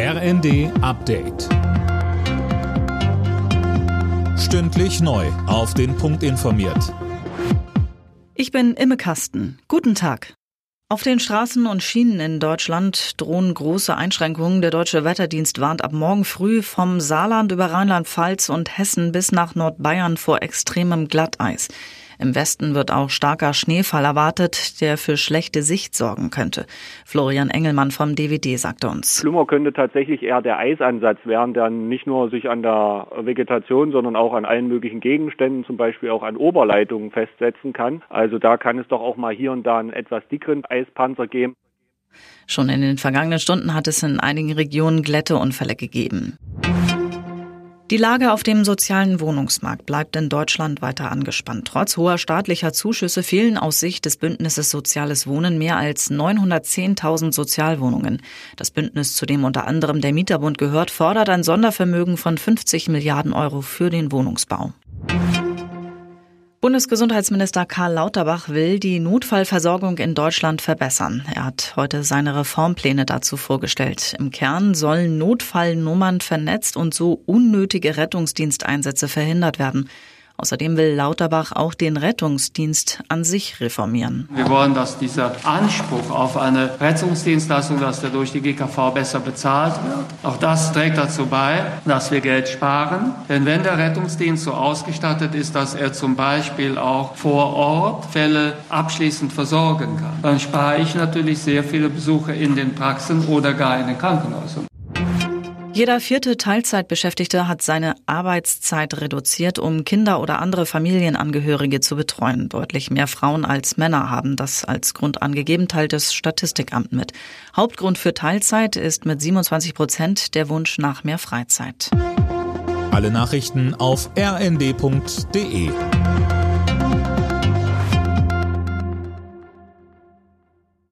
RND Update. Stündlich neu. Auf den Punkt informiert. Ich bin Imme Kasten. Guten Tag. Auf den Straßen und Schienen in Deutschland drohen große Einschränkungen. Der Deutsche Wetterdienst warnt ab morgen früh vom Saarland über Rheinland-Pfalz und Hessen bis nach Nordbayern vor extremem Glatteis. Im Westen wird auch starker Schneefall erwartet, der für schlechte Sicht sorgen könnte. Florian Engelmann vom DWD sagte uns. Schlimmer könnte tatsächlich eher der Eisansatz werden, der nicht nur sich an der Vegetation, sondern auch an allen möglichen Gegenständen, zum Beispiel auch an Oberleitungen festsetzen kann. Also da kann es doch auch mal hier und da einen etwas dickeren Eispanzer geben. Schon in den vergangenen Stunden hat es in einigen Regionen Glätteunfälle gegeben. Die Lage auf dem sozialen Wohnungsmarkt bleibt in Deutschland weiter angespannt. Trotz hoher staatlicher Zuschüsse fehlen aus Sicht des Bündnisses Soziales Wohnen mehr als 910.000 Sozialwohnungen. Das Bündnis, zu dem unter anderem der Mieterbund gehört, fordert ein Sondervermögen von 50 Milliarden Euro für den Wohnungsbau. Bundesgesundheitsminister Karl Lauterbach will die Notfallversorgung in Deutschland verbessern. Er hat heute seine Reformpläne dazu vorgestellt. Im Kern sollen Notfallnummern vernetzt und so unnötige Rettungsdiensteinsätze verhindert werden. Außerdem will Lauterbach auch den Rettungsdienst an sich reformieren. Wir wollen, dass dieser Anspruch auf eine Rettungsdienstleistung, dass der durch die GKV besser bezahlt wird. Auch das trägt dazu bei, dass wir Geld sparen. Denn wenn der Rettungsdienst so ausgestattet ist, dass er zum Beispiel auch vor Ort Fälle abschließend versorgen kann, dann spare ich natürlich sehr viele Besuche in den Praxen oder gar in den Krankenhäusern. Jeder vierte Teilzeitbeschäftigte hat seine Arbeitszeit reduziert, um Kinder oder andere Familienangehörige zu betreuen. Deutlich mehr Frauen als Männer haben das als Grund angegeben, teilt das Statistikamt mit. Hauptgrund für Teilzeit ist mit 27 Prozent der Wunsch nach mehr Freizeit. Alle Nachrichten auf rnd.de